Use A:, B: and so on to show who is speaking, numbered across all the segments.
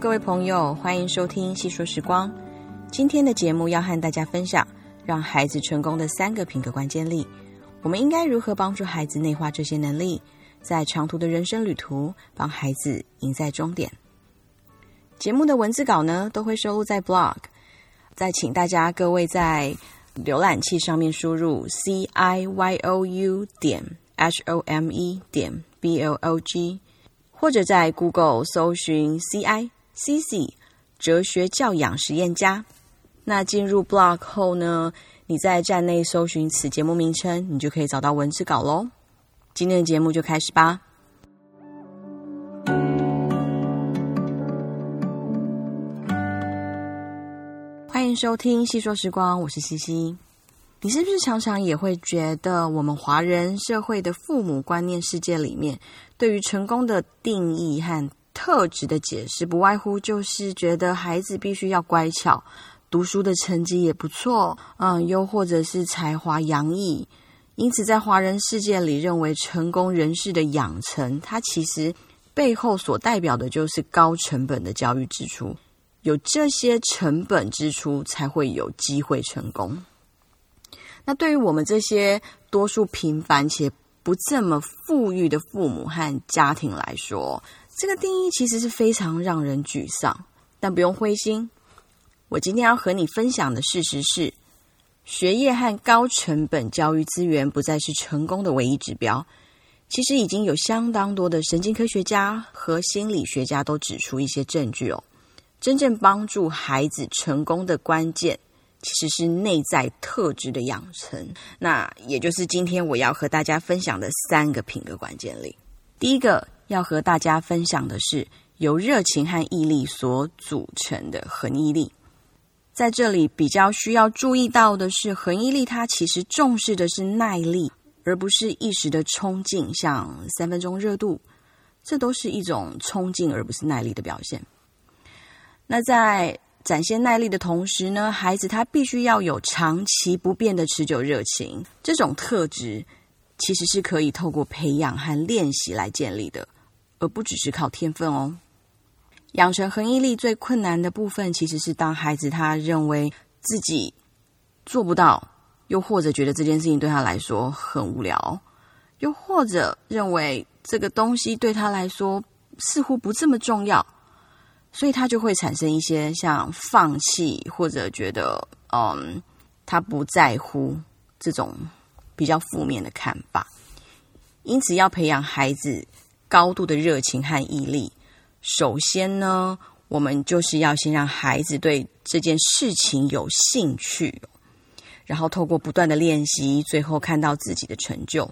A: 各位朋友，欢迎收听细说时光。今天的节目要和大家分享让孩子成功的三个品格关键力。我们应该如何帮助孩子内化这些能力，在长途的人生旅途帮孩子赢在终点？节目的文字稿呢，都会收录在 blog。再请大家各位在浏览器上面输入 c i y o u 点 h o m e 点 b l o g，或者在 Google 搜寻 c i c c 哲学教养实验家。那进入 blog 后呢，你在站内搜寻此节目名称，你就可以找到文字稿喽。今天的节目就开始吧。欢迎收听细说时光，我是西西。你是不是常常也会觉得，我们华人社会的父母观念世界里面，对于成功的定义和特质的解释，不外乎就是觉得孩子必须要乖巧，读书的成绩也不错，嗯，又或者是才华洋溢。因此，在华人世界里，认为成功人士的养成，它其实背后所代表的就是高成本的教育支出。有这些成本支出，才会有机会成功。那对于我们这些多数平凡且不这么富裕的父母和家庭来说，这个定义其实是非常让人沮丧。但不用灰心，我今天要和你分享的事实是，学业和高成本教育资源不再是成功的唯一指标。其实已经有相当多的神经科学家和心理学家都指出一些证据哦。真正帮助孩子成功的关键，其实是内在特质的养成。那也就是今天我要和大家分享的三个品格关键力。第一个要和大家分享的是由热情和毅力所组成的恒毅力。在这里比较需要注意到的是，恒毅力它其实重视的是耐力，而不是一时的冲劲，像三分钟热度，这都是一种冲劲，而不是耐力的表现。那在展现耐力的同时呢，孩子他必须要有长期不变的持久热情。这种特质其实是可以透过培养和练习来建立的，而不只是靠天分哦。养成恒毅力最困难的部分，其实是当孩子他认为自己做不到，又或者觉得这件事情对他来说很无聊，又或者认为这个东西对他来说似乎不这么重要。所以他就会产生一些像放弃或者觉得嗯，他不在乎这种比较负面的看法。因此，要培养孩子高度的热情和毅力，首先呢，我们就是要先让孩子对这件事情有兴趣，然后透过不断的练习，最后看到自己的成就。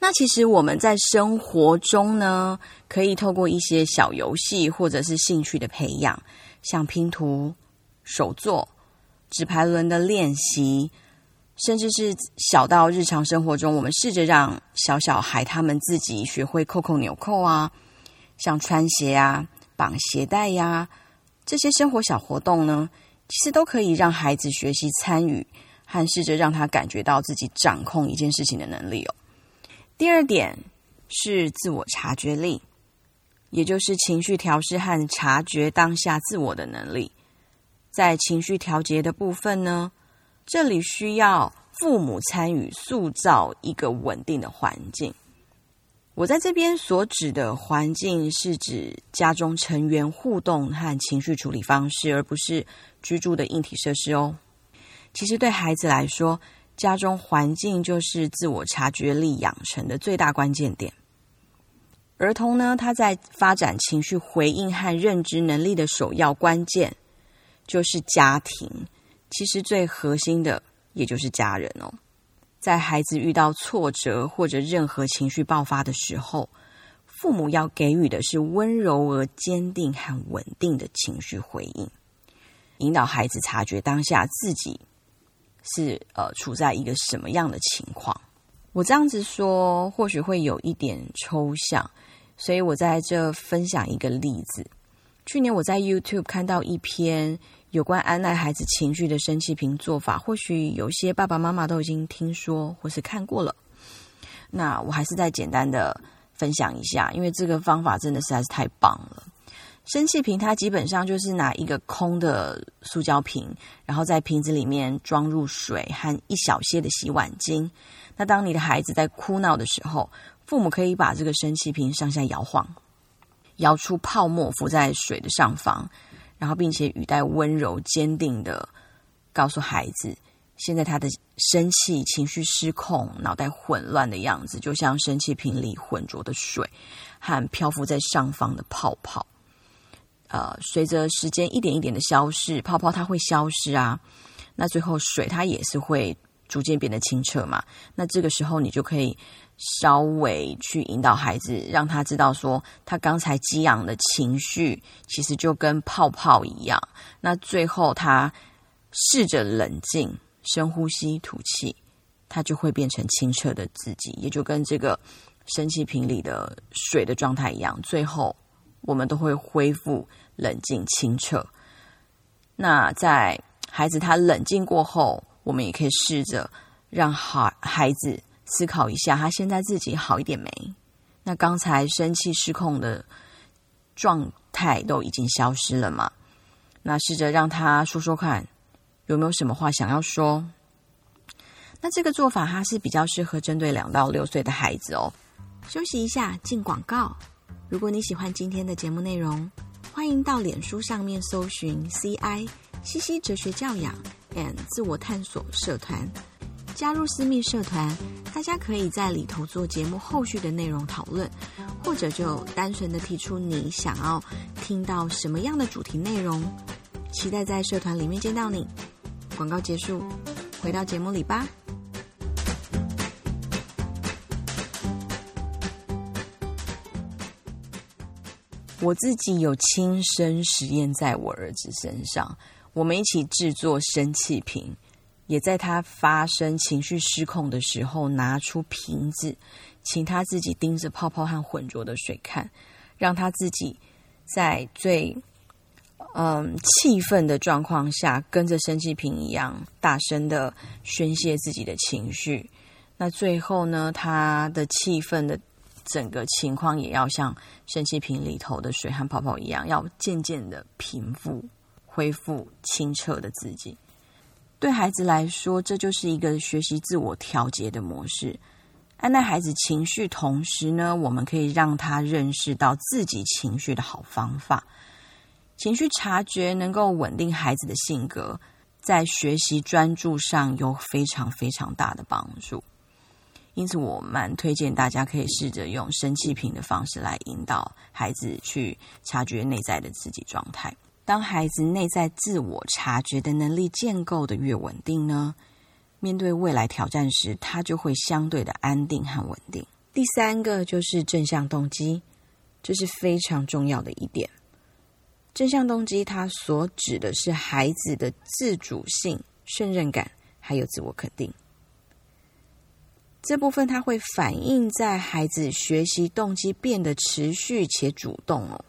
A: 那其实我们在生活中呢，可以透过一些小游戏或者是兴趣的培养，像拼图、手作、纸牌轮的练习，甚至是小到日常生活中，我们试着让小小孩他们自己学会扣扣纽扣啊，像穿鞋啊、绑鞋带呀，这些生活小活动呢，其实都可以让孩子学习参与和试着让他感觉到自己掌控一件事情的能力哦。第二点是自我察觉力，也就是情绪调试和察觉当下自我的能力。在情绪调节的部分呢，这里需要父母参与，塑造一个稳定的环境。我在这边所指的环境，是指家中成员互动和情绪处理方式，而不是居住的硬体设施哦。其实对孩子来说，家中环境就是自我察觉力养成的最大关键点。儿童呢，他在发展情绪回应和认知能力的首要关键就是家庭。其实最核心的也就是家人哦。在孩子遇到挫折或者任何情绪爆发的时候，父母要给予的是温柔而坚定和稳定的情绪回应，引导孩子察觉当下自己。是呃，处在一个什么样的情况？我这样子说或许会有一点抽象，所以我在这分享一个例子。去年我在 YouTube 看到一篇有关安耐孩子情绪的生气瓶做法，或许有些爸爸妈妈都已经听说或是看过了。那我还是再简单的分享一下，因为这个方法真的实在是太棒了。生气瓶它基本上就是拿一个空的塑胶瓶，然后在瓶子里面装入水和一小些的洗碗精。那当你的孩子在哭闹的时候，父母可以把这个生气瓶上下摇晃，摇出泡沫浮在水的上方，然后并且语带温柔坚定的告诉孩子，现在他的生气、情绪失控、脑袋混乱的样子，就像生气瓶里浑浊的水和漂浮在上方的泡泡。呃，随着时间一点一点的消逝，泡泡它会消失啊。那最后水它也是会逐渐变得清澈嘛。那这个时候你就可以稍微去引导孩子，让他知道说，他刚才激昂的情绪其实就跟泡泡一样。那最后他试着冷静，深呼吸吐气，他就会变成清澈的自己，也就跟这个生气瓶里的水的状态一样。最后我们都会恢复。冷静清澈。那在孩子他冷静过后，我们也可以试着让孩孩子思考一下，他现在自己好一点没？那刚才生气失控的状态都已经消失了吗？那试着让他说说看，有没有什么话想要说？那这个做法它是比较适合针对两到六岁的孩子哦。休息一下，进广告。如果你喜欢今天的节目内容，欢迎到脸书上面搜寻 “CI 西西哲学教养 and 自我探索社团”，加入私密社团，大家可以在里头做节目后续的内容讨论，或者就单纯的提出你想要听到什么样的主题内容，期待在社团里面见到你。广告结束，回到节目里吧。我自己有亲身实验在我儿子身上，我们一起制作生气瓶，也在他发生情绪失控的时候拿出瓶子，请他自己盯着泡泡和浑浊的水看，让他自己在最嗯气愤的状况下，跟着生气瓶一样大声的宣泄自己的情绪。那最后呢，他的气愤的。整个情况也要像生气瓶里头的水和泡泡一样，要渐渐的平复，恢复清澈的自己。对孩子来说，这就是一个学习自我调节的模式。按捺孩子情绪，同时呢，我们可以让他认识到自己情绪的好方法。情绪察觉能够稳定孩子的性格，在学习专注上有非常非常大的帮助。因此，我蛮推荐大家可以试着用生气瓶的方式来引导孩子去察觉内在的自己状态。当孩子内在自我察觉的能力建构的越稳定呢，面对未来挑战时，他就会相对的安定和稳定。第三个就是正向动机，这是非常重要的一点。正向动机它所指的是孩子的自主性、胜任感，还有自我肯定。这部分它会反映在孩子学习动机变得持续且主动哦。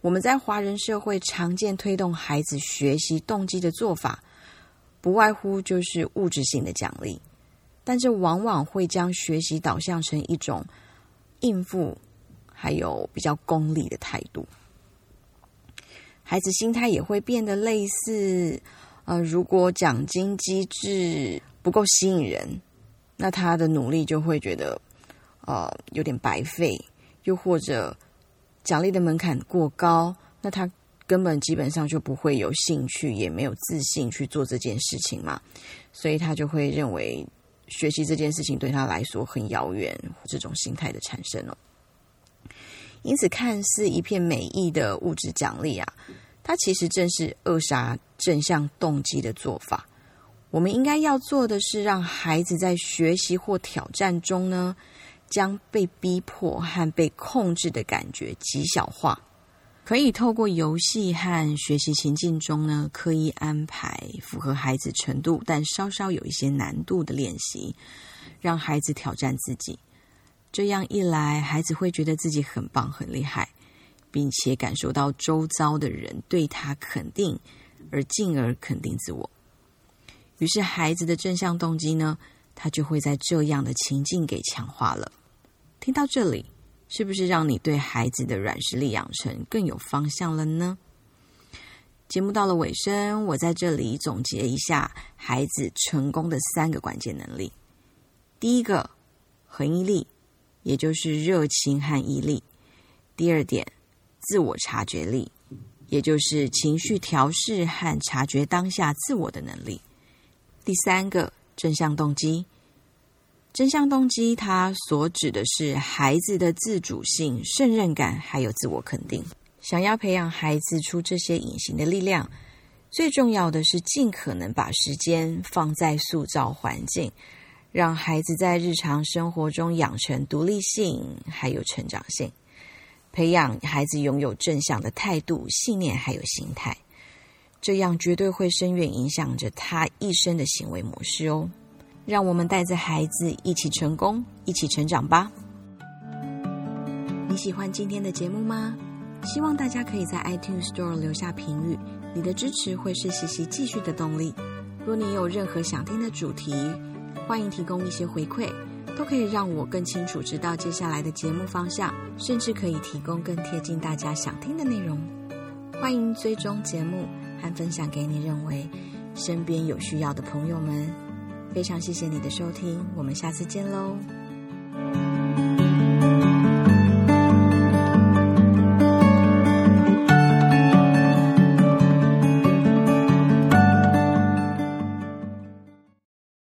A: 我们在华人社会常见推动孩子学习动机的做法，不外乎就是物质性的奖励，但这往往会将学习导向成一种应付，还有比较功利的态度。孩子心态也会变得类似，呃，如果奖金机制不够吸引人。那他的努力就会觉得，呃，有点白费，又或者奖励的门槛过高，那他根本基本上就不会有兴趣，也没有自信去做这件事情嘛，所以他就会认为学习这件事情对他来说很遥远，这种心态的产生哦。因此，看似一片美意的物质奖励啊，它其实正是扼杀正向动机的做法。我们应该要做的是，让孩子在学习或挑战中呢，将被逼迫和被控制的感觉极小化。可以透过游戏和学习情境中呢，刻意安排符合孩子程度但稍稍有一些难度的练习，让孩子挑战自己。这样一来，孩子会觉得自己很棒、很厉害，并且感受到周遭的人对他肯定，而进而肯定自我。于是，孩子的正向动机呢，他就会在这样的情境给强化了。听到这里，是不是让你对孩子的软实力养成更有方向了呢？节目到了尾声，我在这里总结一下孩子成功的三个关键能力。第一个，恒毅力，也就是热情和毅力；第二点，自我察觉力，也就是情绪调试和察觉当下自我的能力；第三个，正向动机。正向动机，它所指的是孩子的自主性、胜任感，还有自我肯定。想要培养孩子出这些隐形的力量，最重要的是尽可能把时间放在塑造环境，让孩子在日常生活中养成独立性，还有成长性，培养孩子拥有正向的态度、信念还有心态，这样绝对会深远影响着他一生的行为模式哦。让我们带着孩子一起成功，一起成长吧。你喜欢今天的节目吗？希望大家可以在 iTunes Store 留下评语，你的支持会是西西继续的动力。若你有任何想听的主题，欢迎提供一些回馈，都可以让我更清楚知道接下来的节目方向，甚至可以提供更贴近大家想听的内容。欢迎追踪节目和分享给你认为身边有需要的朋友们。非常谢谢你的收听，我们下次见喽。